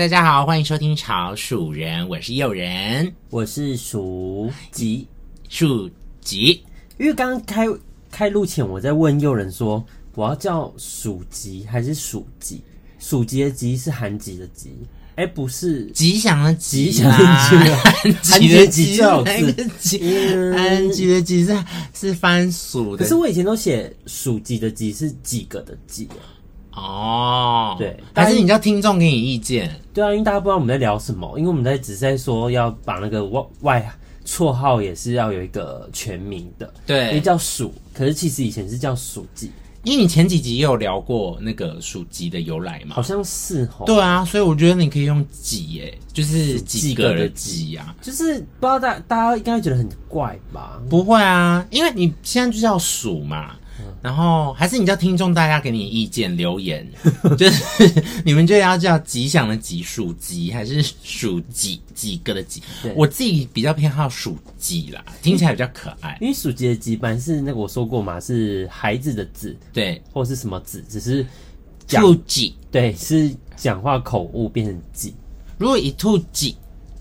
大家好，欢迎收听潮鼠人，我是诱人，我是鼠吉，鼠吉。因为刚刚开开录前，我在问诱人说，我要叫鼠吉还是鼠吉？鼠吉的吉是韩吉的吉，哎，不是。吉祥的吉，吉祥的吉，韩吉的吉最好吃。寒吉的吉。是是番薯的，可是我以前都写鼠吉的吉是几个的吉。哦，对，还是你叫听众给你意见？对啊，因为大家不知道我们在聊什么，因为我们在只是在说要把那个外外绰号也是要有一个全名的，对，因为叫鼠，可是其实以前是叫鼠记，因为你前几集也有聊过那个鼠吉的由来嘛，好像是哦。对啊，所以我觉得你可以用几耶，就是几个的几啊，就是不知道大大家应该会觉得很怪吧？不会啊，因为你现在就叫鼠嘛。然后还是你叫听众，大家给你意见留言，就是你们就要叫吉祥的吉鼠吉，还是鼠几几个的几？我自己比较偏好鼠吉啦，听起来比较可爱。因为鼠吉的吉本是那个我说过嘛，是孩子的字，对，或是什么字，只是兔吉，对，是讲话口误变成吉。如果以兔吉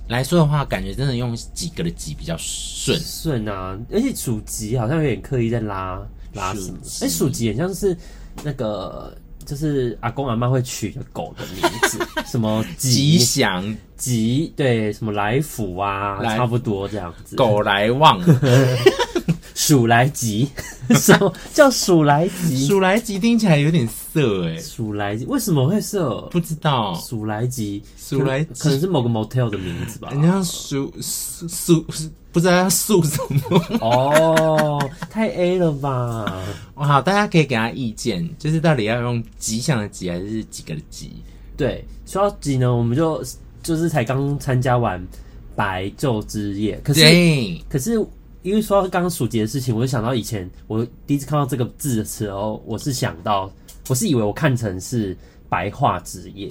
来说的话，感觉真的用几个的几比较顺顺啊，而且鼠吉好像有点刻意在拉。拉什么？哎，属鸡很像是那个，就是阿公阿妈会取的狗的名字，什么吉祥吉，对，什么来福啊，差不多这样子。狗来旺，鼠来吉，什么叫鼠来吉？鼠来吉听起来有点色哎。鼠来吉为什么会色？不知道。鼠来吉，鼠来可能是某个 motel 的名字吧。人家鼠鼠鼠。不知道要数什么哦，太 A 了吧？好，大家可以给他意见，就是到底要用吉祥的吉还是几个的吉？对，说到吉呢，我们就就是才刚参加完白昼之夜，可是可是因为说到刚刚鼠吉的事情，我就想到以前我第一次看到这个字的时候，我是想到，我是以为我看成是白话职业。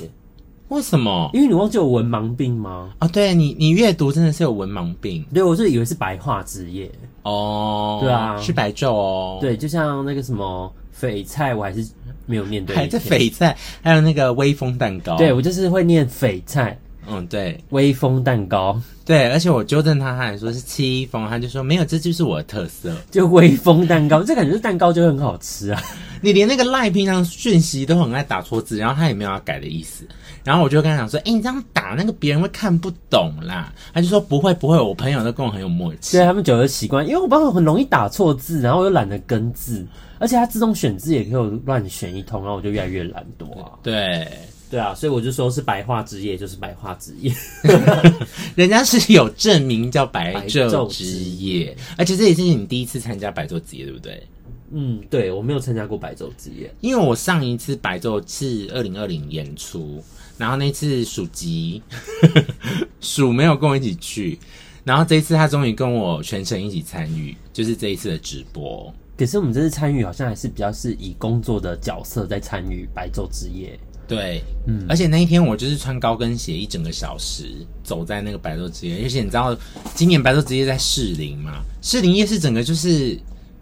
为什么？因为你忘记有文盲病吗？啊，对你，你阅读真的是有文盲病。对，我是以为是白话职业哦。对啊，是白昼哦。对，就像那个什么翡菜，我还是没有念对。还是翡菜，还有那个微风蛋糕。对，我就是会念翡菜。嗯，对，威风蛋糕。对，而且我纠正他，他还说是戚风，他就说没有，这就是我的特色，就威风蛋糕。这感觉是蛋糕就很好吃啊。你连那个赖平常讯息都很爱打错字，然后他也没有要改的意思。然后我就跟他讲说：“哎、欸，你这样打那个别人会看不懂啦。”他就说：“不会，不会，我朋友都跟我很有默契。”对，他们久了习惯，因为我朋友很容易打错字，然后我又懒得跟字，而且他自动选字也可以乱选一通，然后我就越来越懒惰啊。对，对啊，所以我就说是白话之夜，就是白话之夜，人家是有证明叫白昼之夜，而且这也是你第一次参加白昼之夜，对不对？嗯，对，我没有参加过白昼之夜，因为我上一次白昼是二零二零演出。然后那次鼠吉，鼠没有跟我一起去，然后这一次他终于跟我全程一起参与，就是这一次的直播。可是我们这次参与好像还是比较是以工作的角色在参与白昼之夜。对，嗯，而且那一天我就是穿高跟鞋一整个小时走在那个白昼之夜，而且你知道今年白昼之夜在士林嘛？士林夜市整个就是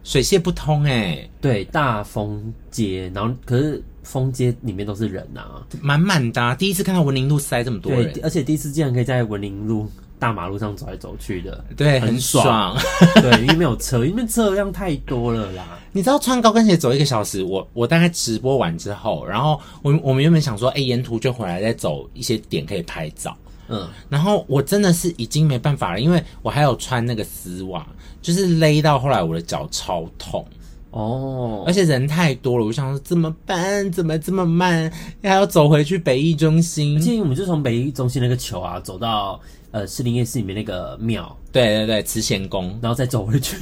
水泄不通哎、欸，对，大风街，然后可是。封街里面都是人啊，满满的、啊。第一次看到文林路塞这么多人，而且第一次竟然可以在文林路大马路上走来走去的，对，很爽。对，因为没有车，因为车辆太多了啦。你知道穿高跟鞋走一个小时，我我大概直播完之后，然后我我们原本想说，哎、欸，沿途就回来再走一些点可以拍照，嗯，然后我真的是已经没办法了，因为我还有穿那个丝袜，就是勒到后来我的脚超痛。哦，而且人太多了，我想说怎么办？怎么这么慢？还要走回去北艺中心？建议我们就从北艺中心那个球啊，走到呃士林夜市里面那个庙。对对对，慈贤宫，然后再走回去。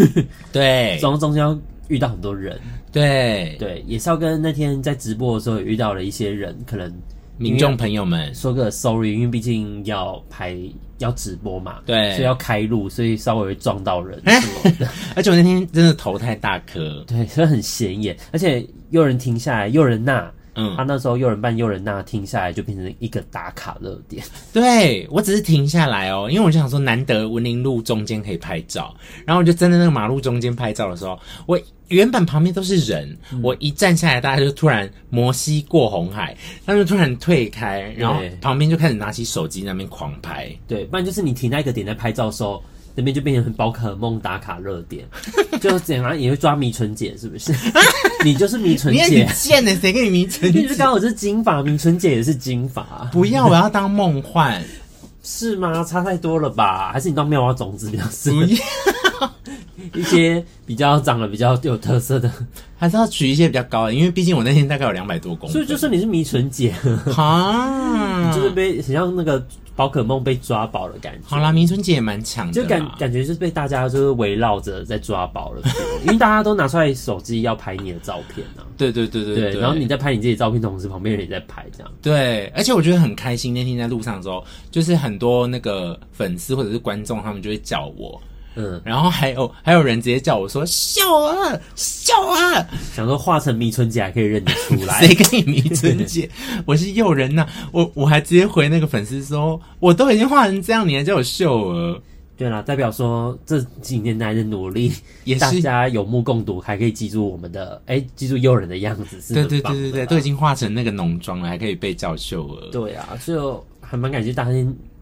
对，走到中间要遇到很多人。对对，也是要跟那天在直播的时候遇到了一些人，可能。民众朋友们，说个 sorry，因为毕竟要拍要直播嘛，对，所以要开路，所以稍微会撞到人 什么的。而且我那天真的头太大颗，对，所以很显眼。而且又人停下来，又仁娜嗯，他那时候又人办又仁衲停下来就变成一个打卡热点。对，我只是停下来哦，因为我就想说难得文林路中间可以拍照，然后我就站在那个马路中间拍照的时候，我原本旁边都是人，嗯、我一站下来，大家就突然摩西过红海，他们就突然退开，然后旁边就开始拿起手机那边狂拍。对，不然就是你停在一个点在拍照的时候。那边就变成很宝可梦打卡热点，就怎样也会抓迷唇姐，是不是？你就是迷唇姐，你贱呢？谁跟你迷唇姐？你是刚好是金发，迷唇姐也是金发。不要，我要当梦幻，是吗？差太多了吧？还是你当妙蛙种子比较适合？一些比较长得比较有特色的，还是要取一些比较高的，因为毕竟我那天大概有两百多公分，所以就说你是迷唇姐哈，你就是被很像那个宝可梦被抓宝的感觉。好啦，迷唇姐也蛮强的，就感感觉就是被大家就是围绕着在抓宝了，因为大家都拿出来手机要拍你的照片啊。对对对对对，对，然后你在拍你自己照片，同时旁边人也在拍，这样。对，而且我觉得很开心。那天在路上的时候，就是很多那个粉丝或者是观众，他们就会叫我。嗯，然后还有还有人直接叫我说秀儿秀儿，想说化成迷春姐还可以认得出来，谁跟你迷春姐？我是诱人呐、啊，我我还直接回那个粉丝说，我都已经画成这样，你还叫我秀儿？对啦，代表说这几年来的努力，也是大家有目共睹，还可以记住我们的哎，记住诱人的样子是，对对对对对，都已经化成那个浓妆了，还可以被叫秀儿。对啊，就还蛮感谢大家。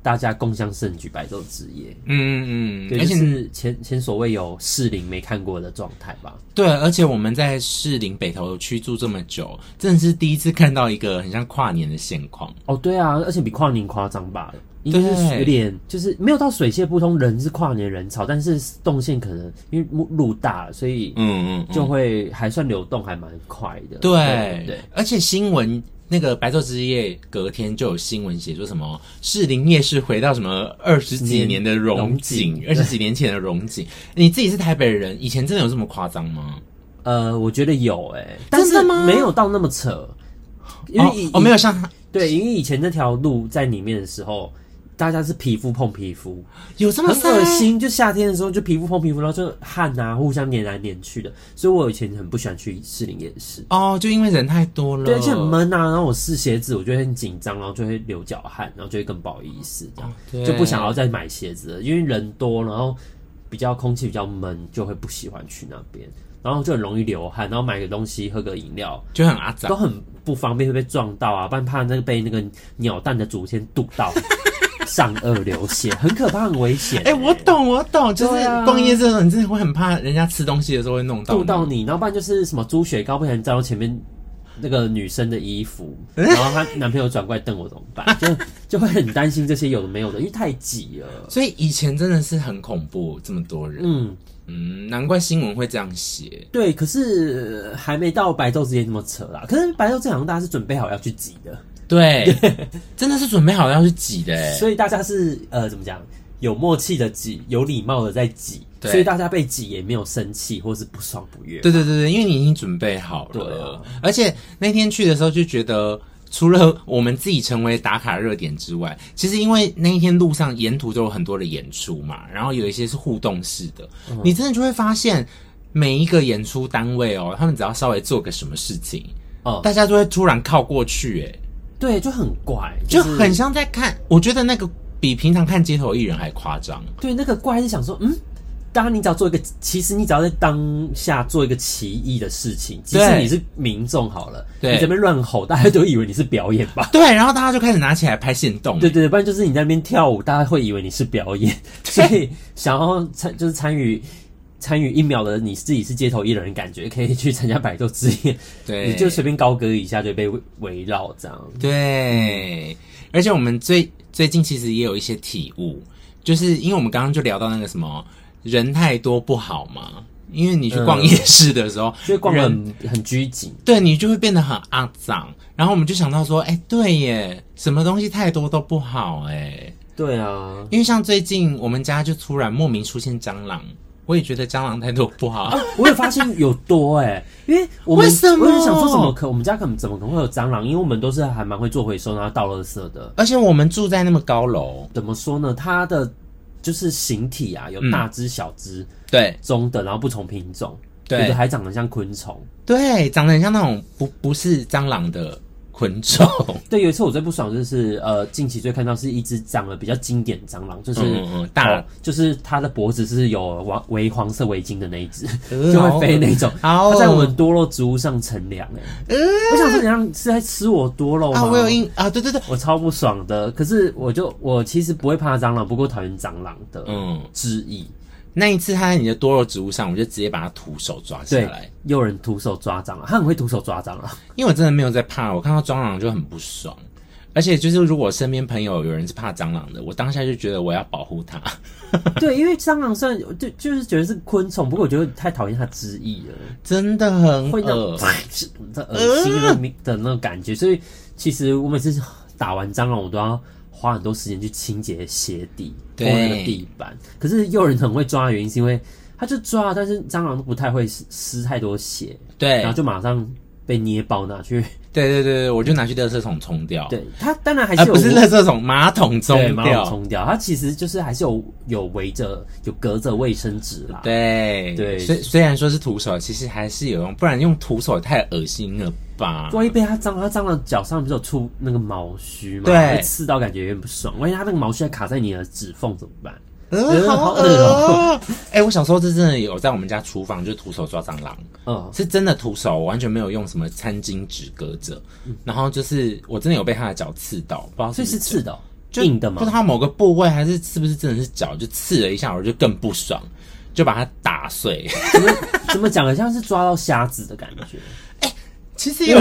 大家共襄盛举，白昼之夜。嗯嗯嗯，对，而且是前前所未有士林没看过的状态吧？对，而且我们在士林北投区住这么久，真的是第一次看到一个很像跨年的现况。哦，对啊，而且比跨年夸张吧？应该是有点，就是没有到水泄不通，人是跨年人潮，但是动线可能因为路大，所以嗯嗯，就会还算流动，还蛮快的。对对，对，而且新闻。那个白昼之夜隔天就有新闻写说什么士林夜市回到什么二十几年的荣景，二十几年前的荣景。你自己是台北人，以前真的有这么夸张吗？呃，我觉得有诶、欸，但是没有到那么扯，因为哦，哦没有像对，因为以前那条路在里面的时候。大家是皮肤碰皮肤，有这么很恶心？就夏天的时候，就皮肤碰皮肤，然后就汗啊，互相黏来黏去的。所以我以前很不喜欢去士林夜市哦，就因为人太多了，对，而且很闷啊。然后我试鞋子，我就会很紧张，然后就会流脚汗，然后就会更不好意思，这样、哦、就不想要再买鞋子了，因为人多，然后比较空气比较闷，就会不喜欢去那边，然后就很容易流汗，然后买个东西喝个饮料就很阿杂，都很不方便，会被撞到啊，不然怕那个被那个鸟蛋的祖先堵到。上颚流血，很可怕，很危险、欸。哎、欸，我懂，我懂，就是逛夜市的时候，你真的会很怕人家吃东西的时候会弄到弄到你，然后不然就是什么猪血糕不小心沾到前面那个女生的衣服，然后她男朋友转过来瞪我怎么办？就就会很担心这些有的没有的，因为太挤了。所以以前真的是很恐怖，这么多人。嗯嗯，难怪新闻会这样写。对，可是还没到白昼之夜那么扯啦。可是白昼这样大家是准备好要去挤的。对，真的是准备好要去挤的哎，所以大家是呃怎么讲，有默契的挤，有礼貌的在挤，所以大家被挤也没有生气或是不爽不悦。对对对对，因为你已经准备好了，而且那天去的时候就觉得，除了我们自己成为打卡热点之外，其实因为那一天路上沿途都有很多的演出嘛，然后有一些是互动式的，嗯、你真的就会发现每一个演出单位哦，他们只要稍微做个什么事情，哦，大家都会突然靠过去，哎。对，就很怪，就很像在看。我觉得那个比平常看街头艺人还夸张。对，那个怪是想说，嗯，当然你只要做一个，其实你只要在当下做一个奇异的事情，即使你是民众好了，对你这边乱吼，大家都以为你是表演吧？对，然后大家就开始拿起来拍线动。对对对，不然就是你在那边跳舞，大家会以为你是表演，对所以想要参就是参与。参与一秒的你自己是街头艺人的感觉，可以去参加百昼之夜，对，你就随便高歌一下就被围绕这样。对，而且我们最最近其实也有一些体悟，就是因为我们刚刚就聊到那个什么人太多不好嘛，因为你去逛夜市的时候，就、嗯、逛得很很拘谨，对你就会变得很肮脏。然后我们就想到说，哎、欸，对耶，什么东西太多都不好，哎，对啊，因为像最近我们家就突然莫名出现蟑螂。我也觉得蟑螂太多不好。啊，我也发现有多哎、欸，因为我们为什么我就想说怎么可我们家可能怎么可能会有蟑螂？因为我们都是还蛮会做回收然后倒垃圾的，而且我们住在那么高楼，怎么说呢？它的就是形体啊，有大只、小只、对、中等，然后不同品种。对，有的还长得像昆虫，对，长得很像那种不不是蟑螂的。昆虫 对，有一次我最不爽就是呃，近期最看到是一只长得比较经典蟑螂，就是嗯嗯大，就是它的脖子是有黄围黄色围巾的那一只，就会飞那种。它在我们多肉植物上乘凉哎，我想说怎样是在吃我多肉吗？啊，我有印啊，对对对，我超不爽的。可是我就我其实不会怕蟑螂，不过讨厌蟑螂的嗯汁液。那一次他在你的多肉植物上，我就直接把他徒手抓下来。有人徒手抓蟑螂，他很会徒手抓蟑螂。因为我真的没有在怕，我看到蟑螂就很不爽。而且就是如果身边朋友有人是怕蟑螂的，我当下就觉得我要保护他。对，因为蟑螂虽然就就是觉得是昆虫，不过我觉得太讨厌它汁液了，真的很会那种恶 心的的那种感觉。所以其实我每次打完蟑螂，我都要。花很多时间去清洁鞋底或那个地板，可是又有人很会抓的原因是因为他就抓，但是蟑螂都不太会湿太多血，对，然后就马上被捏爆拿去，对对对，我就拿去垃圾桶冲掉。对，它当然还是不是垃圾桶，马桶冲掉，马桶冲掉。它其实就是还是有有围着有隔着卫生纸啦。对对，虽虽然说是徒手，其实还是有用，不然用徒手太恶心了。万一被它蟑，它蟑螂脚上不是有出那个毛须吗？对，会刺到感觉有点不爽。万一它那个毛须还卡在你的指缝怎么办？嗯，好恶哦！哎、欸，我小时候是真的有在我们家厨房就徒手抓蟑螂，嗯，是真的徒手，我完全没有用什么餐巾纸隔着。然后就是我真的有被它的脚刺到，不知道是不是，是刺的、硬的吗？不知道它某个部位还是是不是真的是脚，就刺了一下，我就更不爽，就把它打碎。怎么怎么讲的像是抓到虾子的感觉？其实有，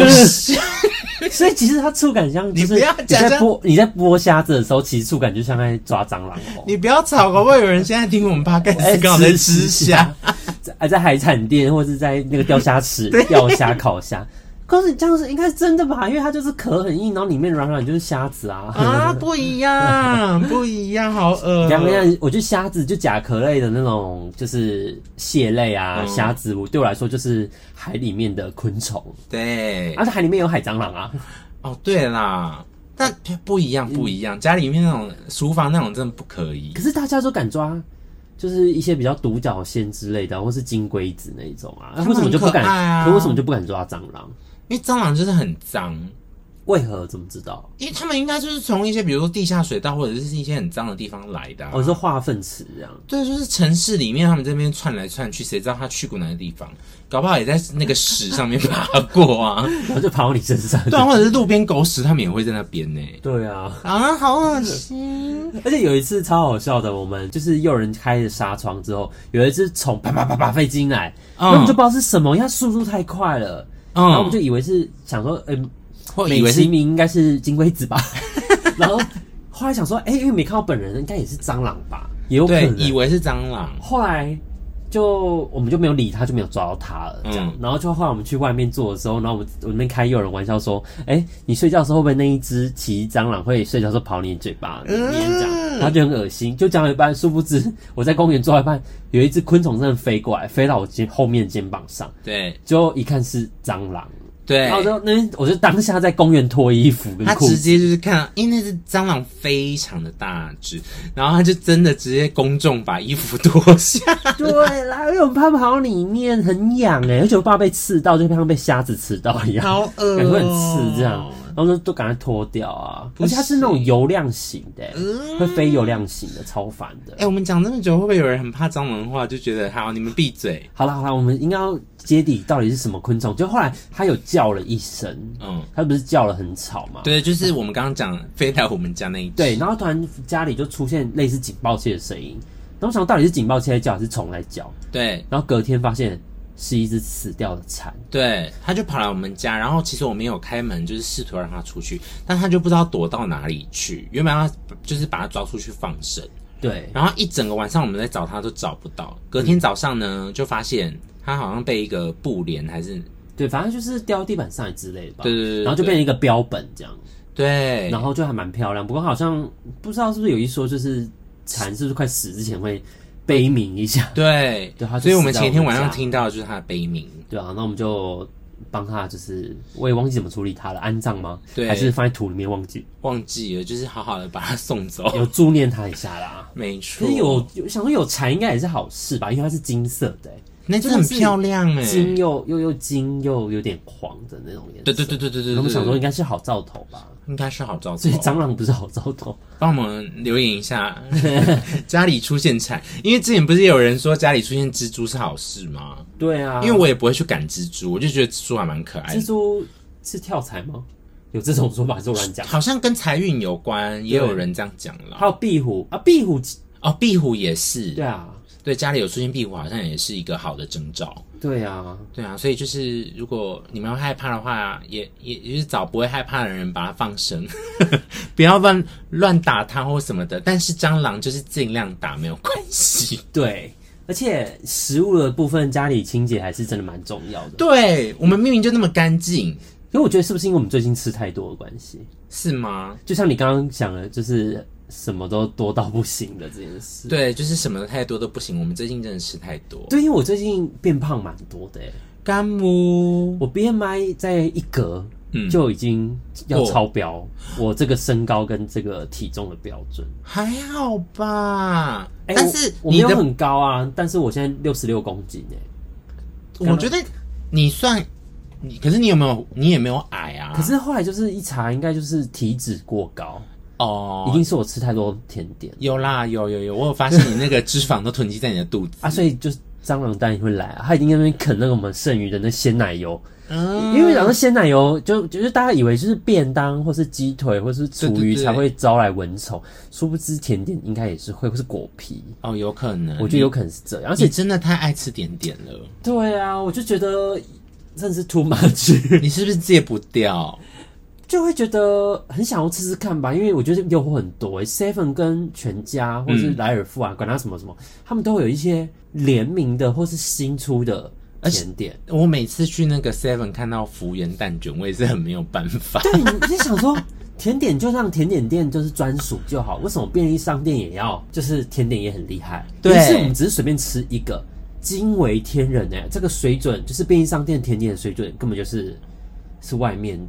所以其实它触感像，你不要你在剥你在剥虾子的时候，其实触感就像在抓蟑螂哦。你不要吵，会不会有人现在听我们 podcast 刚好在吃虾，在在海产店或者是在那个钓虾池 钓虾烤虾。可是你这样子应该是真的吧？因为它就是壳很硬，然后里面软软就是虾子啊。啊，不一样，不一样，好恶。两个样，我觉得虾子就甲壳类的那种，就是蟹类啊，虾、嗯、子，对我来说就是海里面的昆虫。对，而且海里面有海蟑螂啊。哦，对啦，但不一样，不一样。家里面那种厨房那种真的不可以。可是大家都敢抓，就是一些比较独角仙之类的，或是金龟子那一种啊。为什么就不敢？啊、可为什么就不敢抓蟑螂？因为蟑螂就是很脏，为何怎么知道？因为他们应该就是从一些比如说地下水道或者是一些很脏的地方来的、啊。哦，是化粪池这样。对，就是城市里面他们这边窜来窜去，谁知道他去过哪个地方？搞不好也在那个屎上面爬过啊，然后就爬到你身上。对啊，或者是路边狗屎，他们也会在那边呢。对啊，啊，好恶心！而且有一次超好笑的，我们就是又有人开着纱窗之后，有一只虫啪啪啪啪飞进来，我们就不知道是什么，因为它速度太快了。嗯、然后我们就以为是想说，呃、欸，或以为是名应该是金龟子吧。然后后来想说，哎、欸，因为没看到本人，应该也是蟑螂吧？也有可能以为是蟑螂。后来就我们就没有理他，就没有抓到他了。这样，嗯、然后就后来我们去外面坐的时候，然后我们我们开又有人玩笑说，哎、欸，你睡觉的时候会不会那一只奇蟑螂会睡觉的时候跑你嘴巴里面这样？嗯、然后就很恶心。就讲了一半，殊不知我在公园坐一半。有一只昆虫真的飞过来，飞到我肩后面肩膀上。对，就一看是蟑螂。对，然后就那边，我就当下在公园脱衣服跟裤子，他直接就是看，因为那只蟑螂非常的大只，然后他就真的直接公众把衣服脱下。对，然后因为我怕跑里面很痒哎，而且我怕被刺到，就像被虾子刺到一样，好恶喔，感觉很刺这样。然后就都赶快脱掉啊！而且它是那种油亮型的，嗯、会非油亮型的，超烦的。哎、欸，我们讲这么久，会不会有人很怕蟑螂的话，就觉得好，你们闭嘴。好了好了，我们应该要揭底到底是什么昆虫？就后来它有叫了一声，嗯，它不是叫了很吵吗？对，就是我们刚刚讲飞到我们家那一只。对，然后突然家里就出现类似警报器的声音，然后想到底是警报器在叫还是虫在叫？对，然后隔天发现。是一只死掉的蚕，对，它就跑来我们家，然后其实我们有开门，就是试图让它出去，但它就不知道躲到哪里去。原本要就是把它抓出去放生，对，然后一整个晚上我们在找它都找不到。隔天早上呢，嗯、就发现它好像被一个布帘还是对，反正就是掉地板上之类的吧。对对对，然后就变成一个标本这样。对，然后就还蛮漂亮，不过好像不知道是不是有一说，就是蚕是不是快死之前会。悲鸣一下，对，对，所以我们前一天晚上听到的就是他的悲鸣，对啊，那我们就帮他，就是我也忘记怎么处理他了，安葬吗？对，还是放在土里面忘记？忘记了，就是好好的把他送走，有祝念他一下啦，没错。可是有有想说有蝉应该也是好事吧，因为它是金色的，那只很漂亮哎，金又又又金又有点黄的那种颜色。对对对对对对，我们想说应该是好兆头吧？应该是好兆头。所以蟑螂不是好兆头，帮我们留言一下，家里出现蚕，因为之前不是有人说家里出现蜘蛛是好事吗？对啊，因为我也不会去赶蜘蛛，我就觉得蜘蛛还蛮可爱的。蜘蛛是跳财吗？有这种说法就乱讲，好像跟财运有关，也有人这样讲了。还有壁虎啊，壁虎哦，壁虎也是。对啊。对，家里有出现壁虎，好像也是一个好的征兆。对啊，对啊，所以就是如果你们会害怕的话，也也也是找不会害怕的人把它放生，不要乱乱打它或什么的。但是蟑螂就是尽量打没有关系。对，而且食物的部分家里清洁还是真的蛮重要的。对，我们明明就那么干净，因为我觉得是不是因为我们最近吃太多的关系？是吗？就像你刚刚讲的，就是。什么都多到不行的这件事，对，就是什么太多都不行。我们最近真的吃太多，对，因为我最近变胖蛮多的，干母，我 BMI 在一格，嗯，就已经要超标，哦，我这个身高跟这个体重的标准，还好吧？欸、但是我，我没有很高啊，但是我现在六十六公斤哎，我觉得你算你，可是你有没有？你也没有矮啊？可是后来就是一查，应该就是体脂过高。哦，一定是我吃太多甜点。有啦，有有有，我有发现你那个脂肪都囤积在你的肚子啊，所以就是蟑螂蛋也会来啊，它一定在那边啃那个我们剩余的那鲜奶油。嗯，因为讲到鲜奶油，就就是大家以为就是便当或是鸡腿或是厨余才会招来蚊虫，殊不知甜点应该也是会，或是果皮哦，有可能，我觉得有可能是这样。而且真的太爱吃甜点了。对啊，我就觉得真的是 too much，你是不是戒不掉？就会觉得很想要吃吃看吧，因为我觉得诱惑很多。Seven 跟全家或者是莱尔富啊，嗯、管他什么什么，他们都会有一些联名的或是新出的甜点。我每次去那个 Seven 看到福圆蛋卷，我也是很没有办法。对，你就想说甜点就让甜点店就是专属就好，为什么便利商店也要？就是甜点也很厉害。对，于是我们只是随便吃一个，惊为天人哎、欸！这个水准就是便利商店甜点的水准，根本就是是外面。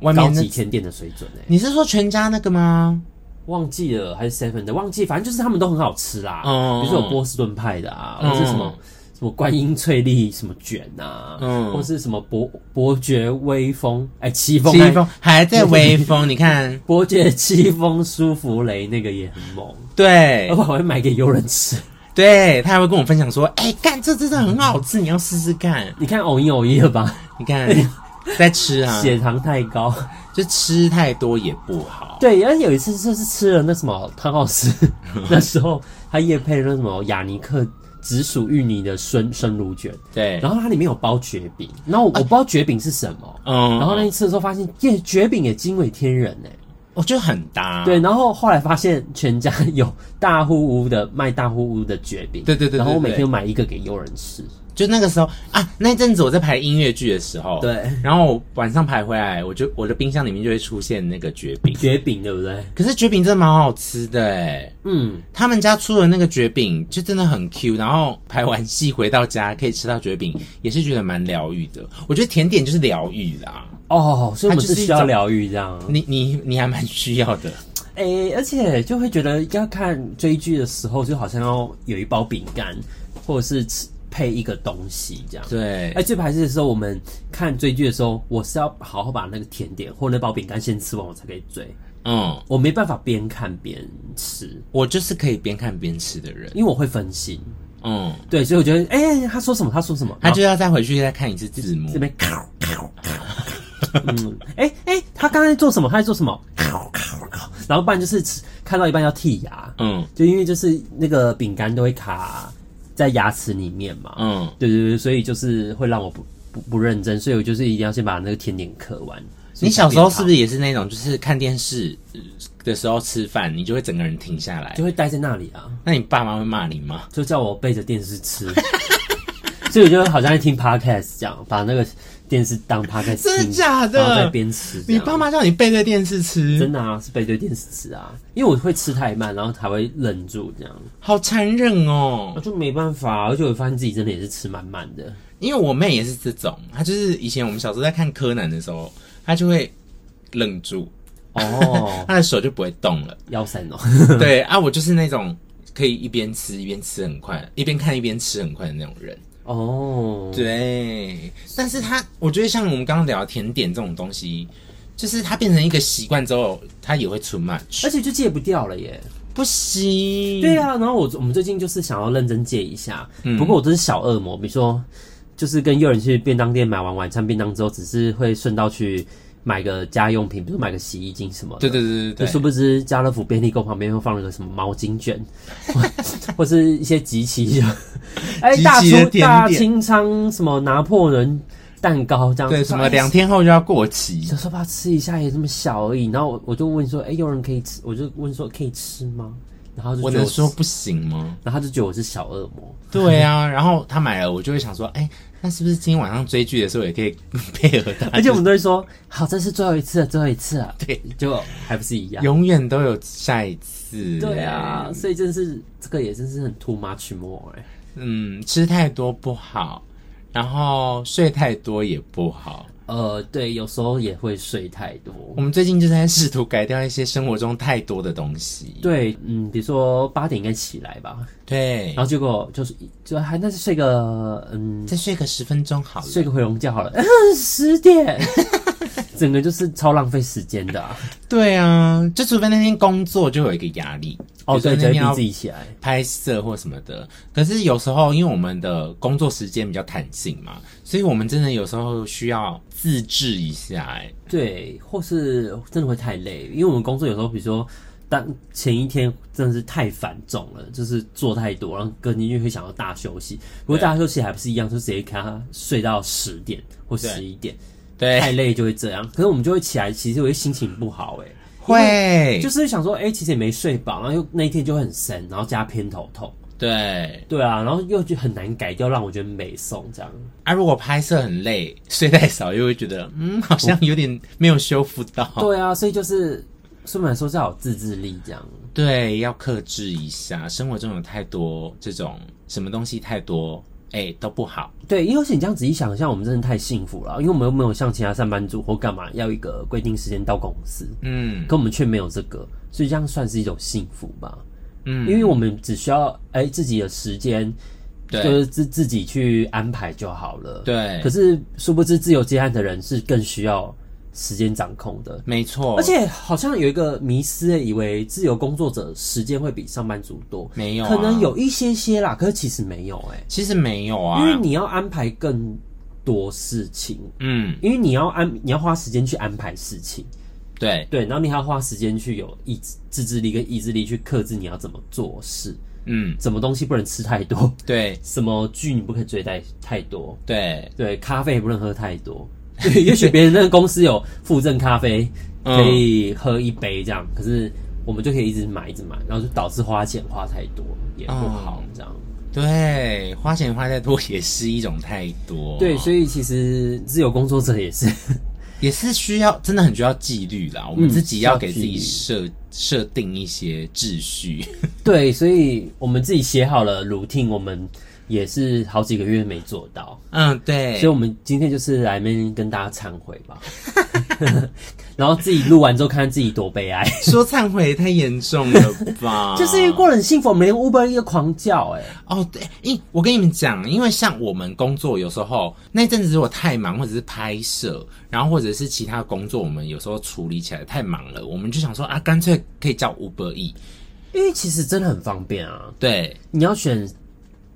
外面高级甜点的水准哎、欸，你是说全家那个吗？忘记了还是 seven 的？忘记，反正就是他们都很好吃啦。嗯，比如说有波士顿派的啊，嗯、或是什么什么观音翠丽什么卷啊，嗯，或是什么伯伯爵威风哎，戚风，戚风还在威风，你看。伯爵戚风舒芙蕾那个也很猛，对，而且我还会买给友人吃，对他还会跟我分享说，哎、欸，干这真的很好吃，你要试试看，你看偶一偶一了吧，你看。在吃啊，血糖太高，就吃太多也不好。对，然后有一次就是吃了那什么汤奥斯，那时候他业配了那什么雅尼克紫薯芋泥的生生乳卷，对，然后它里面有包绝饼，然后我不知道绝饼是什么，嗯，然后那一次的时候发现，耶，绝饼也惊为天人哎，我觉得很搭，对，然后后来发现全家有大户屋的卖大户屋的绝饼，对对对，然后我每天买一个给佣人吃。就那个时候啊，那阵子我在排音乐剧的时候，对，然后晚上排回来，我就我的冰箱里面就会出现那个绝饼，绝饼对不对？可是绝饼真的蛮好吃的哎，嗯，他们家出的那个绝饼就真的很 Q，然后排完戏回到家可以吃到绝饼，也是觉得蛮疗愈的。我觉得甜点就是疗愈啦，哦，所以我们是需要疗愈这样，你你你还蛮需要的，哎、欸，而且就会觉得要看追剧的时候，就好像要有一包饼干，或者是吃。配一个东西这样，对。哎，最排斥的时候，我们看追剧的时候，我是要好好把那个甜点或那包饼干先吃完，我才可以追。嗯，我没办法边看边吃，我就是可以边看边吃的人，因为我会分心。嗯，对，所以我觉得，哎、欸，他说什么？他说什么？他就要再回去再看一次字幕。这边 嗯，哎、欸、哎、欸，他刚才做什么？他在做什么？然后不然就是吃看到一半要剔牙。嗯，就因为就是那个饼干都会卡。在牙齿里面嘛，嗯，对对对，所以就是会让我不不不认真，所以我就是一定要先把那个甜点嗑完。你小时候是不是也是那种，就是看电视的时候吃饭，你就会整个人停下来，就会待在那里啊？那你爸妈会骂你吗？就叫我背着电视吃，所以我就好像在听 podcast 这样，把那个。电视当 podcast 真的假的？然后在边吃。你爸妈叫你背对电视吃？真的啊，是背对电视吃啊。因为我会吃太慢，然后才会愣住这样。好残忍哦！我就没办法，而且我发现自己真的也是吃慢慢的。因为我妹也是这种，她就是以前我们小时候在看柯南的时候，她就会愣住哦，她的手就不会动了。腰闪哦。对啊，我就是那种可以一边吃一边吃很快，一边看一边吃很快的那种人。哦，对，但是它我觉得像我们刚刚聊的甜点这种东西，就是它变成一个习惯之后，它也会 too much，而且就戒不掉了耶。不行。对啊，然后我我们最近就是想要认真戒一下，嗯、不过我都是小恶魔，比如说就是跟幼人去便当店买完晚餐便当之后，只是会顺道去买个家用品，比如买个洗衣精什么的。对对对对对。殊不知家乐福便利购旁边又放了个什么毛巾卷，或，或是一些集齐的，哎，大出大清仓什么拿破仑蛋糕这样子。对，什么两天后就要过期。小时候把它吃一下也这么小而已，然后我我就问说，哎，有人可以吃？我就问说可以吃吗？然后就我能说不行吗？然后他就觉得我是小恶魔。对啊，然后他买了，我就会想说，哎，那是不是今天晚上追剧的时候也可以配合他？而且我们都会说，好，这是最后一次了，最后一次了。对，就还不是一样，永远都有下一次。对啊，所以真的是这个也真是很 too much more 哎。嗯，吃太多不好，然后睡太多也不好。呃，对，有时候也会睡太多。我们最近就在试图改掉一些生活中太多的东西。对，嗯，比如说八点应该起来吧。对，然后结果就是就还那是睡个嗯，再睡个十分钟好了，睡个回笼觉好了。嗯，十点，整个就是超浪费时间的啊。对啊，就除非那天工作就有一个压力。哦，对，就逼自己起来拍摄或什么的。可是有时候，因为我们的工作时间比较弹性嘛，所以我们真的有时候需要自制一下。哎，对，或是真的会太累，因为我们工作有时候，比如说当前一天真的是太繁重了，就是做太多，然后隔天就会想要大休息。不过大休息还不是一样，就直接看他睡到十点或十一点，对，太累就会这样。可是我们就会起来，其实我会心情不好，哎。会，就是想说，哎、欸，其实也没睡饱，然后又那一天就很神，然后加偏头痛。对，对啊，然后又就很难改掉，让我觉得美送这样。啊，如果拍摄很累，睡太少，又会觉得，嗯，好像有点没有修复到。对啊，所以就是，顺便来说，要有自制力这样。对，要克制一下，生活中有太多这种什么东西太多。哎、欸，都不好。对，因为是你这样仔细想像，我们真的太幸福了。因为我们又没有像其他上班族或干嘛要一个规定时间到公司，嗯，可我们却没有这个，所以这样算是一种幸福吧。嗯，因为我们只需要哎、欸、自己的时间，就是自自己去安排就好了。对。可是殊不知，自由接案的人是更需要。时间掌控的，没错，而且好像有一个迷思，以为自由工作者时间会比上班族多，没有、啊，可能有一些些啦，可是其实没有、欸，哎，其实没有啊，因为你要安排更多事情，嗯，因为你要安，你要花时间去安排事情，对。对，然后你还要花时间去有意志、自制力跟意志力去克制你要怎么做事，嗯，什么东西不能吃太多，对，什么剧你不可以追太太多，对。对，咖啡也不能喝太多。对，也许别人那个公司有附赠咖啡，可以喝一杯这样，嗯，可是我们就可以一直买，一直买，然后就导致花钱花太多也不好，这样，嗯。对，花钱花太多也是一种太多。对，所以其实自由工作者也是，也是需要，真的很需要纪律啦。我们自己要给自己设设定一些秩序。对，所以我们自己写好了 routine，我们。也是好几个月没做到，嗯，对，所以我们今天就是来面跟大家忏悔吧，然后自己录完之后看看自己多悲哀，说忏悔也太严重了吧？就是因为过得很幸福，我们连 Uber 一个狂叫、欸，哎，哦，对，因我跟你们讲，因为像我们工作有时候那阵子如果太忙，或者是拍摄，然后或者是其他工作，我们有时候处理起来太忙了，我们就想说啊，干脆可以叫 Uber E，因为其实真的很方便啊，对，你要选。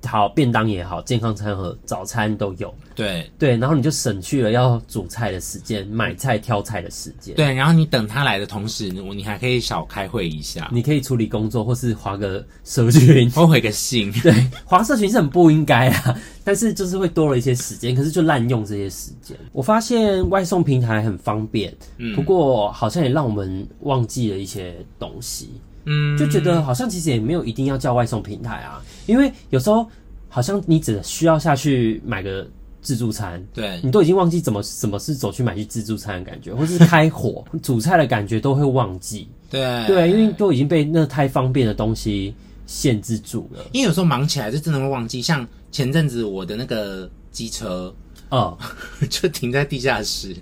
好，便当也好，健康餐盒早餐都有。对对，然后你就省去了要煮菜的时间，买菜挑菜的时间。对，然后你等他来的同时，你还可以少开会一下，你可以处理工作，或是划个社群，或回个信。对，划社群是很不应该啊，但是就是会多了一些时间，可是就滥用这些时间。我发现外送平台很方便，嗯，不过好像也让我们忘记了一些东西。嗯，就觉得好像其实也没有一定要叫外送平台啊，因为有时候好像你只需要下去买个自助餐，对，你都已经忘记怎么什么是走去买去自助餐的感觉，或是开火煮菜的感觉都会忘记。对对，因为都已经被那太方便的东西限制住了。因为有时候忙起来就真的会忘记，像前阵子我的那个机车，哦，就停在地下室。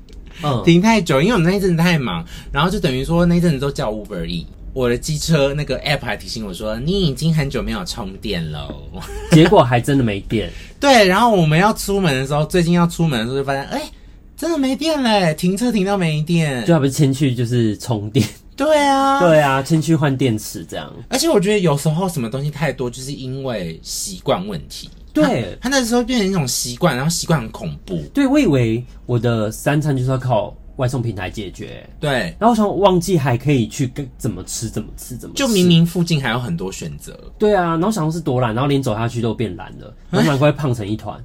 嗯，停太久，因为我们那一阵子太忙，然后就等于说那一阵子都叫 Uber E。我的机车那个 app 还提醒我说，你已经很久没有充电了，结果还真的没电。对，然后我们要出门的时候，最近要出门的时候就发现，哎、欸，真的没电嘞，停车停到没电，就还不是先去就是充电。对啊，对啊，先去换电池这样。而且我觉得有时候什么东西太多，就是因为习惯问题。对，他那时候变成一种习惯，然后习惯很恐怖。对，我以为我的三餐就是要靠外送平台解决。对，然后我想忘记还可以去跟怎么吃怎么吃怎么吃，就明明附近还有很多选择。对啊，然后想说是多懒，然后连走下去都变懒了，然后难怪胖成一团。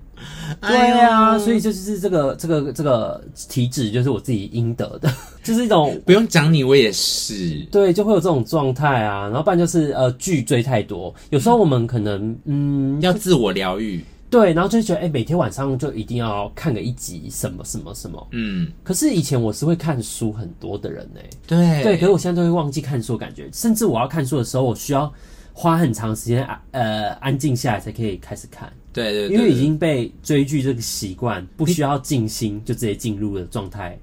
对啊，哎、所以就是这个这个这个体脂就是我自己应得的，就是一种不用讲你，我也是。对，就会有这种状态啊，然后不然就是呃剧追太多，有时候我们可能嗯要自我疗愈，对，然后就觉得哎、欸、每天晚上就一定要看个一集什么什么什么，嗯。可是以前我是会看书很多的人呢、欸，对对，可是我现在都会忘记看书，感觉甚至我要看书的时候，我需要花很长时间呃安静下来才可以开始看。对对，对，因为已经被追剧这个习惯，不需要静心就直接进入了状态。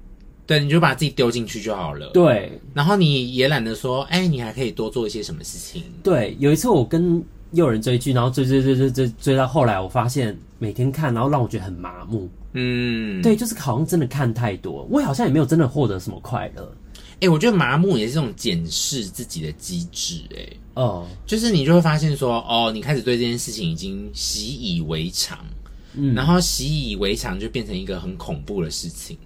对，你就把自己丢进去就好了。对，然后你也懒得说，哎，你还可以多做一些什么事情。对，有一次我跟又有人追剧，然后追追追追追追到后来，我发现每天看，然后让我觉得很麻木。嗯，对，就是好像真的看太多，我好像也没有真的获得什么快乐。哎、欸，我觉得麻木也是这种检视自己的机制、欸。哎，哦，就是你就会发现说，哦，你开始对这件事情已经习以为常，嗯，然后习以为常就变成一个很恐怖的事情。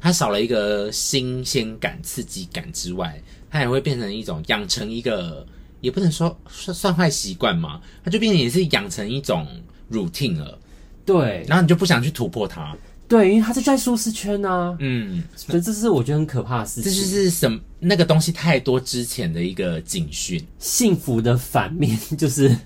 它少了一个新鲜感、刺激感之外，它也会变成一种养成一个，也不能说算算坏习惯嘛，它就变成也是养成一种 routine 了。对，然后你就不想去突破它。对，因为他是在舒适圈呢、啊。嗯，所以这是我觉得很可怕的事情。这就是什么那个东西太多之前的一个警讯。幸福的反面 就是，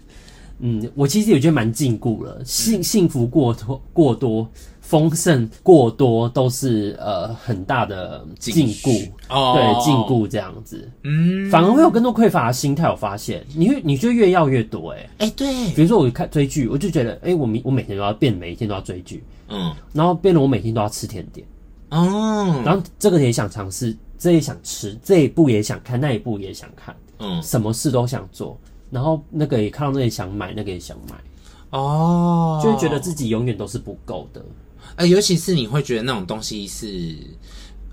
嗯，我其实也觉得蛮禁锢了。幸幸福过多过多，丰盛过多，都是呃很大的禁锢。哦，对，禁锢这样子。嗯，反而会有更多匮乏的心态。我发现，你会你就越要越多、欸。哎，哎，对。比如说我看追剧，我就觉得，哎、欸，我每我每天都要变，每一天都要追剧。嗯，然后变得我每天都要吃甜点，哦，然后这个也想尝试，这也想吃，这一部也想看，那一部也想看，嗯，什么事都想做，然后那个也看到那里想买，那个也想买，哦，就会觉得自己永远都是不够的，呃，尤其是你会觉得那种东西是，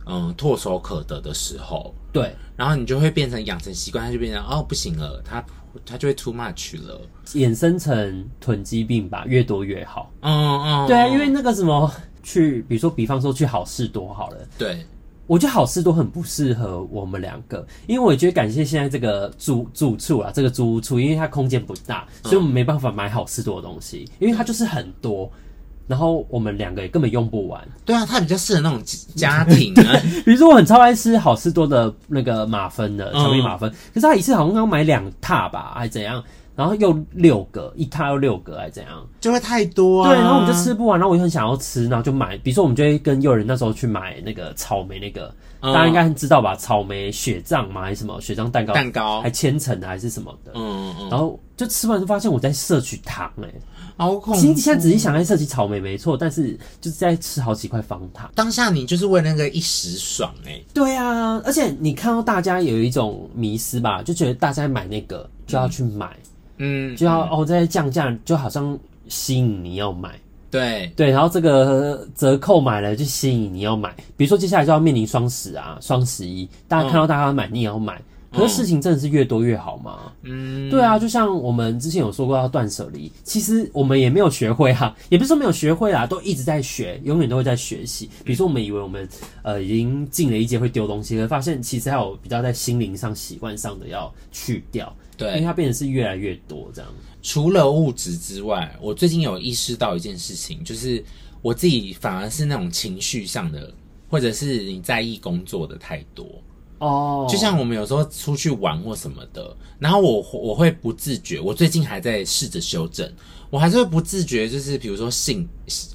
嗯，唾手可得的时候，对，然后你就会变成养成习惯，它就变成哦，不行了，它。它就会 too much 了，衍生成囤积病吧，越多越好。嗯嗯，对啊，因为那个什么，去，比如说，比方说去好事多好了。对，我觉得好事多很不适合我们两个，因为我觉得感谢现在这个住住处啊，这个租屋处，因为它空间不大，所以我们没办法买好事多的东西，因为它就是很多。然后我们两个也根本用不完。对啊，它比较适合那种家庭啊。比如说，我很超爱吃好吃多的那个马芬的巧克力马芬，可是他一次好像要买两塔吧，还是怎样？然后又六个，一塔又六个，还是怎样？就会太多啊。对，然后我们就吃不完，然后我就很想要吃，然后就买。比如说，我们就会跟诱人那时候去买那个草莓那个，大家应该知道吧？草莓雪藏嘛？还是什么雪藏蛋糕？蛋糕还千层的还是什么的？嗯嗯嗯。然后就吃完就发现我在摄取糖哎。好恐怖！现在仔细想，在设计草莓没错，但是就是在吃好几块方糖。当下你就是为那个一时爽哎、欸。对啊，而且你看到大家有一种迷失吧，就觉得大家买那个就要去买，嗯，就要哦在降价，就好像吸引你要买。对对，然后这个折扣买了就吸引你要买。比如说接下来就要面临双十啊，双十一，大家看到大家买，你也要买。可是事情真的是越多越好吗？嗯，对啊，就像我们之前有说过要断舍离，其实我们也没有学会哈、啊，也不是说没有学会啦，都一直在学，永远都会在学习。比如说我们以为我们呃已经进了一阶会丢东西，可是发现其实还有比较在心灵上、习惯上的要去掉。对，因为它变得是越来越多这样。除了物质之外，我最近有意识到一件事情，就是我自己反而是那种情绪上的，或者是你在意工作的太多。哦，oh. 就像我们有时候出去玩或什么的，然后我我会不自觉，我最近还在试着修正，我还是会不自觉，就是比如说信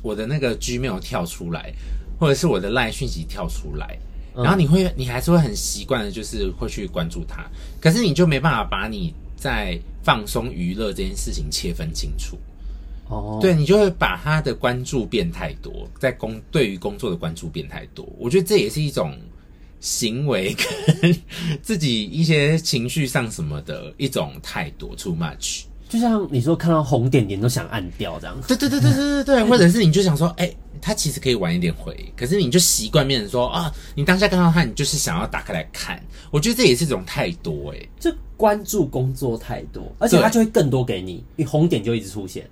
我的那个 Gmail 跳出来，或者是我的 LINE 讯息跳出来，然后你会你还是会很习惯的，就是会去关注它，可是你就没办法把你在放松娱乐这件事情切分清楚。哦，oh. 对，你就会把他的关注变太多，在工对于工作的关注变太多，我觉得这也是一种。行为 跟自己一些情绪上什么的一种态度 too much。就像你说看到红点点都想按掉这样，对对对对对对对，或者是你就想说，哎、欸，他其实可以晚一点回，可是你就习惯变成说啊，你当下看到他，你就是想要打开来看。我觉得这也是一种太多哎、欸，就关注工作太多，而且他就会更多给你，你红点就一直出现。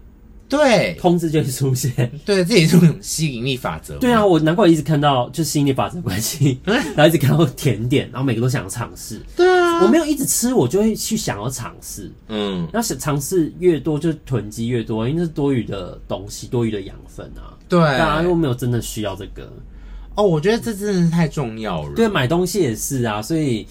对，通知就会出现。对，这也是一种吸引力法则。对啊，我难怪一直看到就是吸引力法则关系，然后一直看到甜点，然后每个都想要尝试。对啊，我没有一直吃，我就会去想要尝试。嗯，然后尝试越多，就囤积越多，因为是多余的东西，多余的养分啊。对，大家又没有真的需要这个。哦，我觉得这真的是太重要了。对，买东西也是啊，所以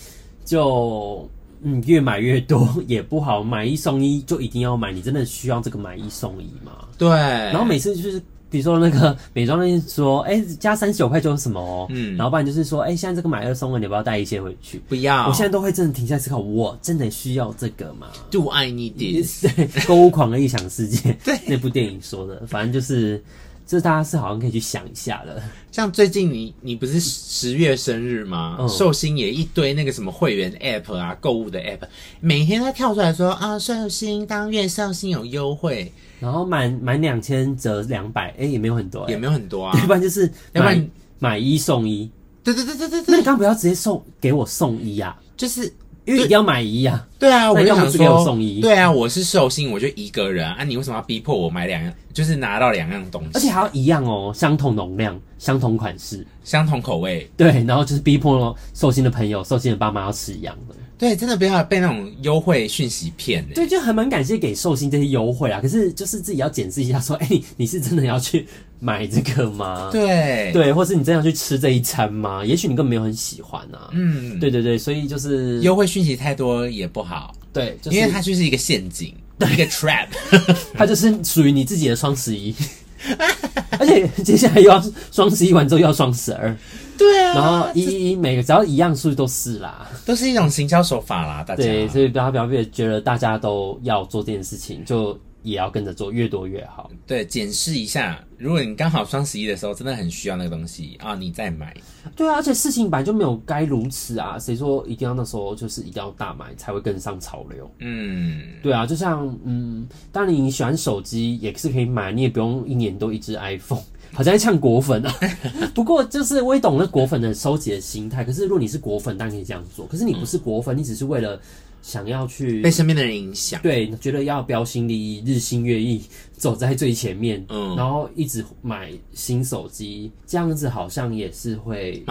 就。嗯，越买越多也不好，买一送一就一定要买，你真的需要这个买一送一吗？对。然后每次就是，比如说那个美妆店说，哎、欸，加三十九块就有什么哦，嗯，然后不然就是说，哎、欸，现在这个买二送二，你要不要带一些回去？不要。我现在都会真的停下来思考，我真的需要这个吗？Do I need this？对，购物狂的异想世界，对，那部电影说的，反正就是。这大家是好像可以去想一下的。像最近你你不是十月生日吗？寿、嗯、星也一堆那个什么会员 App 啊，购物的 App，每天他跳出来说啊，寿星当月寿星有优惠，然后满满两千折两百，哎，也没有很多，也没有很多啊。要不然就是，要不然买一送一。对对对对对对。那你刚刚不要直接送给我送一啊？就是。因为一定要买一样，对啊，我就想说，送一，对啊，我是寿星，我就一个人啊，你为什么要逼迫我买两样，就是拿到两样东西，而且还要一样哦，相同容量，相同款式，相同口味，对，然后就是逼迫寿星的朋友、寿星的爸妈要吃一样的，对，真的不要被那种优惠讯息骗，对，就还蛮感谢给寿星这些优惠啊，可是就是自己要检视一下，说，哎、欸，你是真的要去。买这个吗？对对，或是你真的要去吃这一餐吗？也许你根本没有很喜欢啊。嗯，对对对，所以就是优惠讯息太多也不好。对，就是、因为它就是一个陷阱，对一个 trap，它就是属于你自己的双十一。而且接下来又要双十一完之后又要双十二。对啊，然后一一每个只要一样数都是啦，都是一种行销手法啦。大家对，所以不要不要觉得大家都要做这件事情就。也要跟着做，越多越好。对，检视一下，如果你刚好双十一的时候真的很需要那个东西啊，你再买。对啊，而且事情本来就没有该如此啊，谁说一定要那时候就是一定要大买才会跟上潮流？嗯，对啊，就像嗯，当然你喜欢手机也是可以买，你也不用一年都一只 iPhone，好像在呛果粉啊。不过就是我也懂那果粉的收集的心态，可是如果你是果粉，当然可以这样做。可是你不是果粉，嗯、你只是为了。想要去被身边的人影响，对，觉得要标新立异、日新月异，走在最前面，嗯，然后一直买新手机，这样子好像也是会，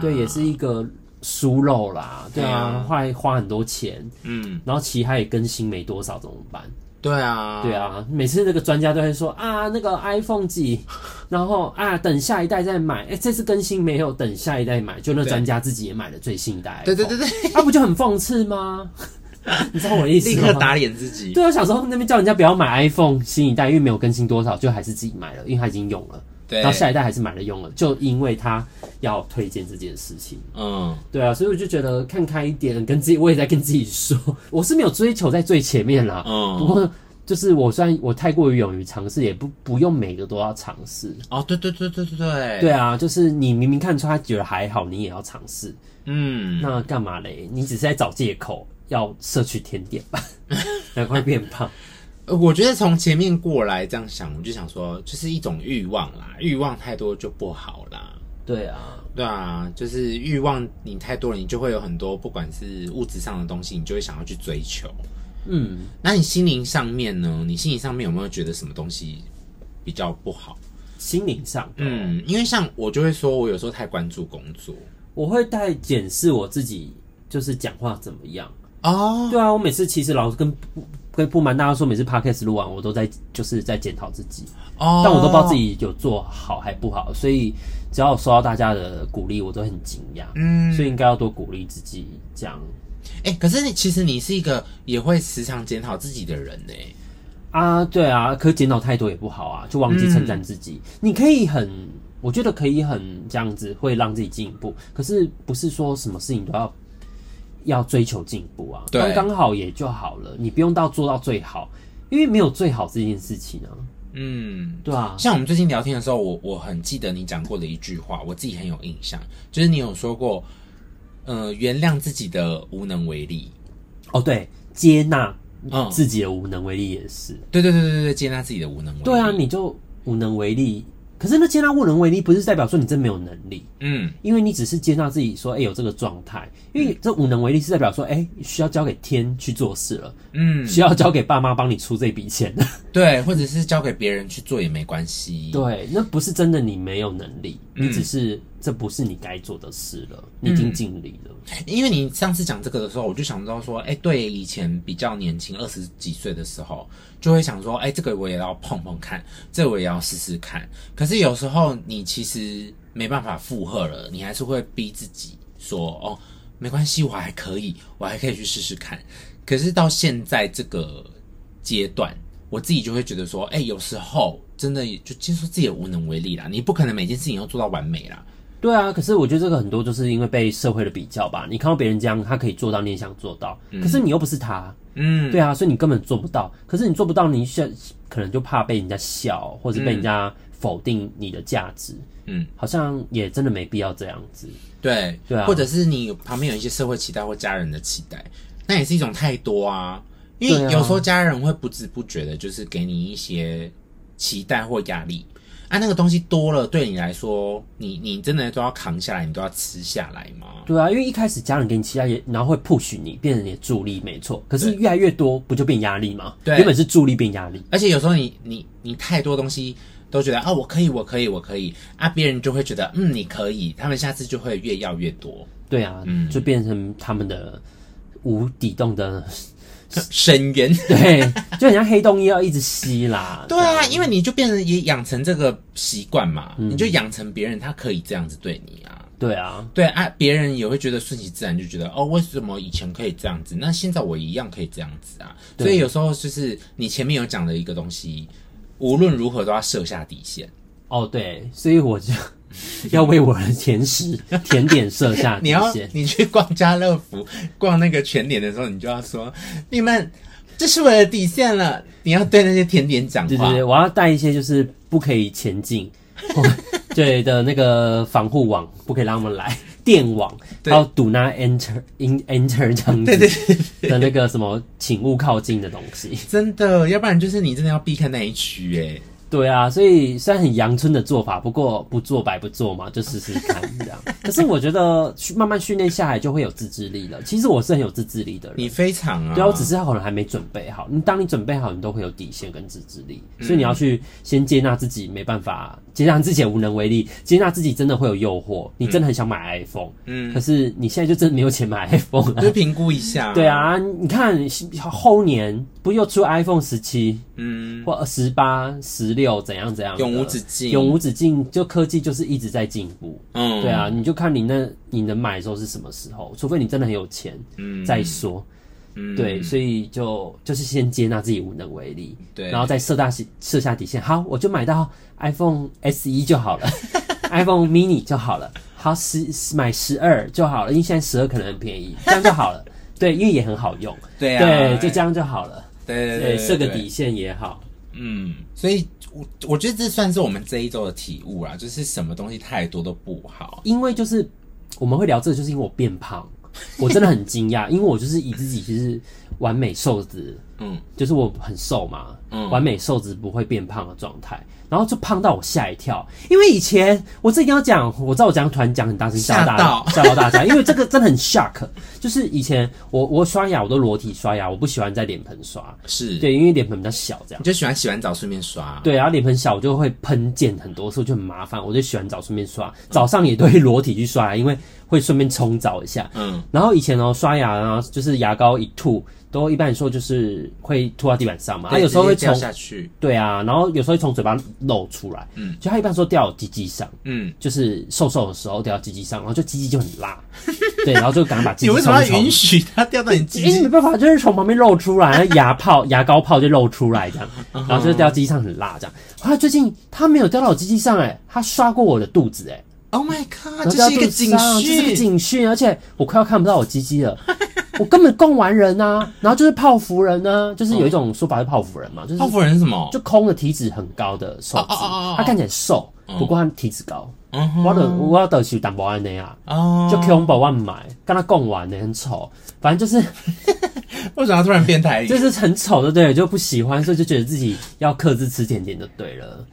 对，也是一个疏漏啦，对啊，会花很多钱，嗯，然后其他也更新没多少，怎么办？对啊，对啊，每次那个专家都会说啊，那个 iPhone 几，然后啊，等下一代再买。哎、欸，这次更新没有，等下一代买。就那专家自己也买了最新一代。对对对对，那、啊、不就很讽刺吗？你知道我的意思吗？立刻打脸自己。对啊，小时候那边叫人家不要买 iPhone 新一代，因为没有更新多少，就还是自己买了，因为他已经用了。对，然后下一代还是买了用了，就因为他要推荐这件事情。嗯，对啊，所以我就觉得看开一点，跟自己我也在跟自己说，我是没有追求在最前面啦。嗯，不过就是我虽然我太过于勇于尝试，也不不用每个都要尝试。哦，对对对对对对，对啊，就是你明明看出他觉得还好，你也要尝试。嗯，那干嘛嘞？你只是在找借口要摄取甜点吧？难怪变胖。我觉得从前面过来这样想，我就想说，就是一种欲望啦，欲望太多就不好啦。对啊，对啊，就是欲望你太多了，你就会有很多不管是物质上的东西，你就会想要去追求。嗯，那你心灵上面呢？你心灵上面有没有觉得什么东西比较不好？心灵上，嗯，因为像我就会说，我有时候太关注工作，我会太检视我自己，就是讲话怎么样哦。对啊，我每次其实老是跟。可不瞒大家说，每次 podcast 录完，我都在就是在检讨自己，oh. 但我都不知道自己有做好还不好，所以只要我收到大家的鼓励，我都很惊讶。嗯，所以应该要多鼓励自己，这样。哎、欸，可是你其实你是一个也会时常检讨自己的人呢。啊，对啊，可是检讨太多也不好啊，就忘记称赞自己。嗯、你可以很，我觉得可以很这样子，会让自己进步。可是不是说什么事情都要。要追求进步啊，刚刚好也就好了，你不用到做到最好，因为没有最好这件事情啊。嗯，对啊。像我们最近聊天的时候，我我很记得你讲过的一句话，我自己很有印象，就是你有说过，呃，原谅自己的无能为力。哦，对，接纳自己的无能为力也是。嗯、对对对对对，接纳自己的无能为力。对啊，你就无能为力。可是那接纳无能为力，不是代表说你真没有能力，嗯，因为你只是接纳自己说，哎、欸，有这个状态，因为这无能为力是代表说，哎、欸，需要交给天去做事了，嗯，需要交给爸妈帮你出这笔钱，对，或者是交给别人去做也没关系，对，那不是真的你没有能力，你只是、嗯、这不是你该做的事了，你已经尽力了、嗯。因为你上次讲这个的时候，我就想到说，哎、欸，对，以前比较年轻，二十几岁的时候。就会想说，哎、欸，这个我也要碰碰看，这个我也要试试看。可是有时候你其实没办法负荷了，你还是会逼自己说，哦，没关系，我还可以，我还可以去试试看。可是到现在这个阶段，我自己就会觉得说，哎、欸，有时候真的就接受自己的无能为力啦，你不可能每件事情都做到完美啦。对啊，可是我觉得这个很多就是因为被社会的比较吧。你看到别人这样，他可以做到，你也想做到，嗯、可是你又不是他，嗯，对啊，所以你根本做不到。可是你做不到，你现可能就怕被人家笑，或者被人家否定你的价值，嗯，好像也真的没必要这样子。对，对啊，或者是你旁边有一些社会期待或家人的期待，那也是一种太多啊。因为有时候家人会不知不觉的，就是给你一些期待或压力。啊，那个东西多了，对你来说，你你真的都要扛下来，你都要吃下来吗？对啊，因为一开始家人给你期待，然后会 push 你，变成你的助力，没错。可是越来越多，不就变压力吗？对，原本是助力变压力。而且有时候你你你太多东西都觉得啊，我可以，我可以，我可以啊，别人就会觉得嗯，你可以，他们下次就会越要越多。对啊，嗯，就变成他们的无底洞的。深渊，对，就很像黑洞一样一直吸啦。对啊，因为你就变成也养成这个习惯嘛，嗯、你就养成别人他可以这样子对你啊。对啊，对啊，别人也会觉得顺其自然，就觉得哦，为什么以前可以这样子，那现在我一样可以这样子啊。所以有时候就是你前面有讲的一个东西，无论如何都要设下底线。哦，对，所以我就。要为我的甜食、甜点设下底线。你要你去逛家乐福、逛那个全联的时候，你就要说：“你们，这是我的底线了。”你要对那些甜点讲话。对对对，我要带一些就是不可以前进，对的那个防护网，不可以让他们来电网，要 do not enter in enter 这样子。的那个什么，请勿靠近的东西。真的，要不然就是你真的要避开那一区哎。对啊，所以虽然很阳春的做法，不过不做白不做嘛，就试试看这样。可是我觉得慢慢训练下来，就会有自制力了。其实我是很有自制力的人，你非常啊。对啊，我只是可能还没准备好。你当你准备好，你都会有底线跟自制力。所以你要去先接纳自己没办法，接纳自己也无能为力，接纳自己真的会有诱惑。你真的很想买 iPhone，嗯，可是你现在就真的没有钱买 iPhone 了。就评估一下。对啊，你看后年不又出 iPhone 十七，嗯，或十八、十。六怎样怎样，永无止境，永无止境。就科技就是一直在进步，嗯，对啊，你就看你那你能买的时候是什么时候，除非你真的很有钱，嗯，再说，嗯，对，所以就就是先接纳自己无能为力，对，然后再设大设下底线，好，我就买到 iPhone SE 就好了，iPhone mini 就好了，好十买十二就好了，因为现在十二可能很便宜，这样就好了，对，因为也很好用，对啊，对，就这样就好了，对对对，设个底线也好，嗯，所以。我我觉得这算是我们这一周的体悟啦，就是什么东西太多都不好。因为就是我们会聊这个，就是因为我变胖，我真的很惊讶，因为我就是以自己其实完美瘦子，嗯，就是我很瘦嘛，嗯，完美瘦子不会变胖的状态。然后就胖到我吓一跳，因为以前我这一定要讲，我知道我讲突然讲很大声吓到吓到大家，因为这个真的很 shock。就是以前我我刷牙我都裸体刷牙，我不喜欢在脸盆刷，是对，因为脸盆比较小，这样。你就喜欢洗完澡顺便刷，对，然后脸盆小我就会喷溅很多，所以就很麻烦。我就洗完澡顺便刷，早上也都会裸体去刷牙，因为会顺便冲澡一下。嗯，然后以前哦刷牙啊就是牙膏一吐。都一般来说就是会吐到地板上嘛，它有时候会从下去，对啊，然后有时候会从嘴巴露出来，嗯，就它一般说掉鸡鸡上，嗯，就是瘦瘦的时候掉到鸡鸡上，然后就鸡鸡就很辣，对，然后就赶快把鸡鸡。你为什么要允许它掉到你鸡鸡？因为没办法，就是从旁边露出来，牙泡、牙膏泡就露出来这样，然后就掉鸡鸡上很辣这样。后来最近它没有掉到我鸡鸡上，哎，它刷过我的肚子，哎，Oh my god，这是一个警讯，这是一个警讯，而且我快要看不到我鸡鸡了。我根本供完人啊，然后就是泡芙人啊，就是有一种说法是泡芙人嘛，就是泡芙人是什么？就空的体脂很高的瘦子，他看起来瘦，不过他体脂高。我的我的是淡薄安尼啊，就空宝万买，跟他供完的很丑，反正就是 为什么突然变态？就是很丑的，对，就不喜欢，所以就觉得自己要克制吃甜点就对了。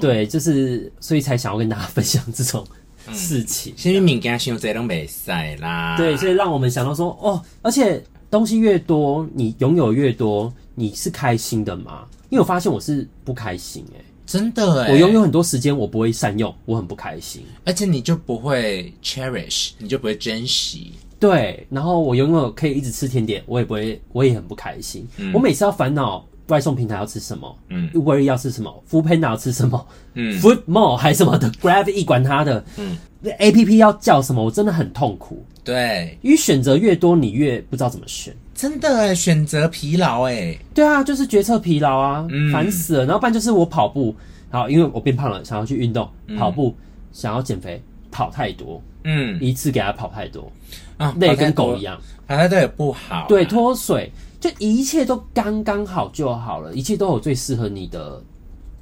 对，就是所以才想要跟大家分享这种。事情，因为物件想这都没赛啦。对，所以让我们想到说，哦，而且东西越多，你拥有越多，你是开心的吗？因为我发现我是不开心、欸，哎，真的、欸，我拥有很多时间，我不会善用，我很不开心。而且你就不会 cherish，你就不会珍惜。对，然后我拥有可以一直吃甜点，我也不会，我也很不开心。嗯、我每次要烦恼。外送平台要吃什么？嗯，Uber 要吃什么？Foodpanda 要吃什么？嗯，Food Mall 还是什么的，Grab 一管他的。嗯，APP 要叫什么？我真的很痛苦。对，因为选择越多，你越不知道怎么选。真的哎，选择疲劳哎。对啊，就是决策疲劳啊，烦死了。然后不然就是我跑步，好，因为我变胖了，想要去运动，跑步想要减肥，跑太多，嗯，一次给他跑太多啊，累跟狗一样，跑太多也不好。对，脱水。就一切都刚刚好就好了，一切都有最适合你的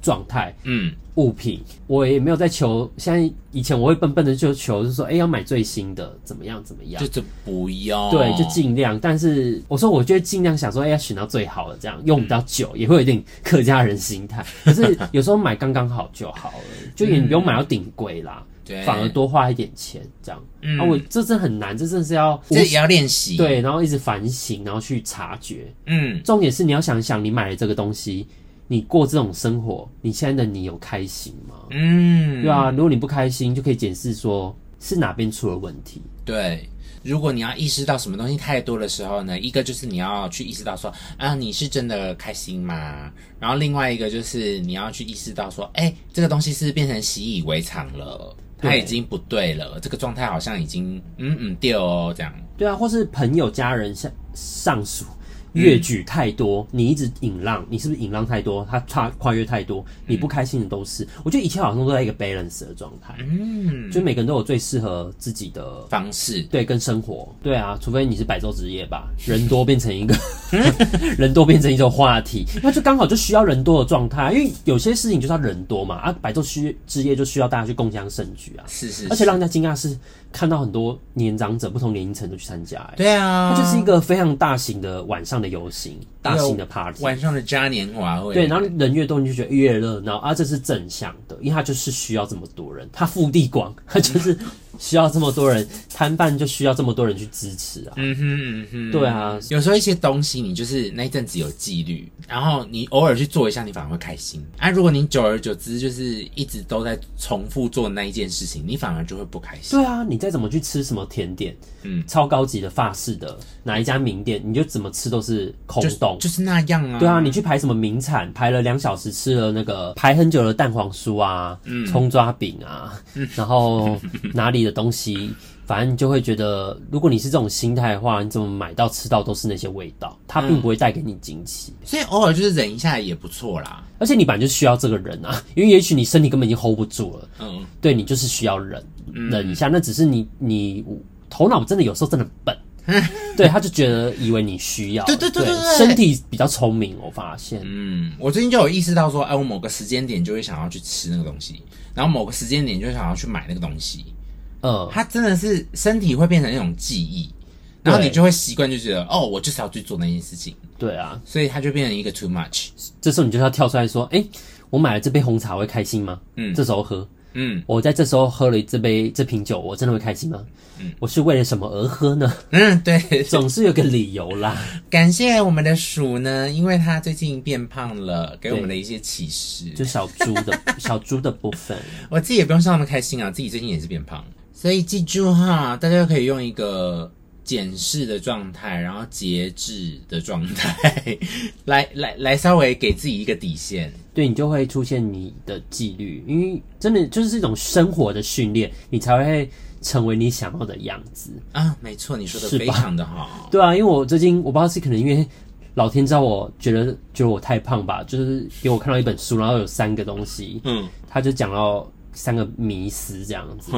状态。嗯，物品我也没有在求。现在以前我会笨笨的就求，就是说，哎、欸，要买最新的，怎么样怎么样？就这不要。对，就尽量。但是我说，我就尽量想说，哎、欸，要选到最好的，这样用比较久，嗯、也会有一点客家人心态。可是有时候买刚刚好就好了，就也不用买到顶贵啦。对反而多花一点钱，这样。嗯，啊，我这真很难，这真的是要，这也要练习。对，然后一直反省，然后去察觉。嗯，重点是你要想想，你买了这个东西，你过这种生活，你现在的你有开心吗？嗯，对啊，如果你不开心，就可以检视说是哪边出了问题。对，如果你要意识到什么东西太多的时候呢，一个就是你要去意识到说啊，你是真的开心吗？然后另外一个就是你要去意识到说，哎，这个东西是变成习以为常了。他已经不对了，对这个状态好像已经嗯嗯掉哦，这样。对啊，或是朋友、家人上上属。越举太多，你一直引浪，你是不是引浪太多？他跨跨越太多，你不开心的都是。我觉得一切好像都在一个 balance 的状态，嗯，就每个人都有最适合自己的方式，对，跟生活，对啊，除非你是白昼之夜吧，人多变成一个 人多变成一种话题，那就刚好就需要人多的状态，因为有些事情就是要人多嘛，啊，白昼之夜就需要大家去共襄盛举啊，是，是是，而且让人家惊讶是。看到很多年长者，不同年龄层都去参加，欸，对啊，它就是一个非常大型的晚上的游行，大型的 party，晚上的嘉年华会，对，然后人越多你就觉得越热闹，啊，这是正向的，因为它就是需要这么多人，它腹地广，它就是。需要这么多人摊贩，就需要这么多人去支持啊！嗯哼嗯哼，对啊，有时候一些东西你就是那一阵子有纪律，然后你偶尔去做一下，你反而会开心。啊，如果你久而久之就是一直都在重复做那一件事情，你反而就会不开心。对啊，你再怎么去吃什么甜点，嗯，超高级的法式的哪一家名店，你就怎么吃都是空洞，就，就是那样啊。对啊，你去排什么名产，排了两小时吃了那个排很久的蛋黄酥啊，嗯，葱抓饼啊，嗯，然后哪 里的。东西，反正你就会觉得，如果你是这种心态的话，你怎么买到吃到都是那些味道，它并不会带给你惊喜。所以偶尔就是忍一下也不错啦。而且你本来就需要这个人啊，因为也许你身体根本已经 hold 不住了。嗯，对，你就是需要忍忍一下。那只是你你头脑真的有时候真的笨，对，他就觉得以为你需要。对对对对，身体比较聪明，我发现。嗯，我最近就有意识到说，哎，我某个时间点就会想要去吃那个东西，然后某个时间点就想要去买那个东西。嗯，它真的是身体会变成一种记忆，然后你就会习惯，就觉得哦，我就是要去做那件事情。对啊，所以它就变成一个 too much。这时候你就要跳出来说，哎，我买了这杯红茶，我会开心吗？嗯，这时候喝，嗯，我在这时候喝了这杯这瓶酒，我真的会开心吗？嗯，我是为了什么而喝呢？嗯，对，总是有个理由啦。感谢我们的鼠呢，因为它最近变胖了，给我们的一些启示。就小猪的 小猪的部分，我自己也不用像那么开心啊，自己最近也是变胖。所以记住哈，大家可以用一个检视的状态，然后节制的状态，来来来，稍微给自己一个底线。对，你就会出现你的纪律，因为真的就是一种生活的训练，你才会成为你想要的样子啊。没错，你说的非常的好。对啊，因为我最近我不知道是可能因为老天知道我觉得觉得我太胖吧，就是给我看到一本书，然后有三个东西，嗯，他就讲到。三个迷失这样子，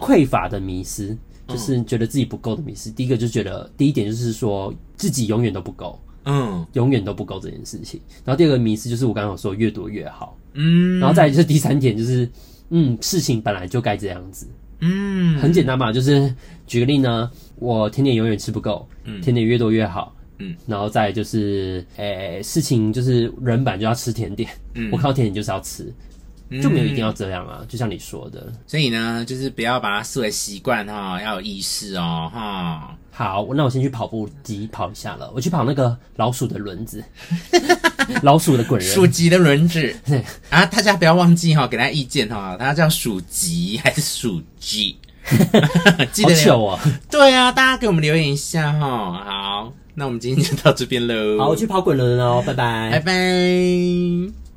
匮乏的迷失，就是觉得自己不够的迷失。第一个就觉得，第一点就是说自己永远都不够，嗯，永远都不够这件事情。然后第二个迷失就是我刚刚有说越多越好，嗯，然后再来就是第三点就是，嗯，事情本来就该这样子，嗯，很简单嘛，就是举个例呢，我甜点永远吃不够，嗯，甜点越多越好。嗯，然后再就是，诶、欸，事情就是人本来就要吃甜点，嗯，我看到甜点就是要吃，就没有一定要这样啊，嗯、就像你说的，所以呢，就是不要把它视为习惯哈，要有意识哦，哈。好，那我先去跑步机跑一下了，我去跑那个老鼠的轮子，老鼠的滚人，鼠级的轮子，对啊，大家不要忘记哈，给大家意见哈，它叫鼠级还是鼠 G？记得好糗啊！对啊，大家给我们留言一下哈，好。那我们今天就到这边喽。好，我去跑滚轮了哦，拜拜，拜拜。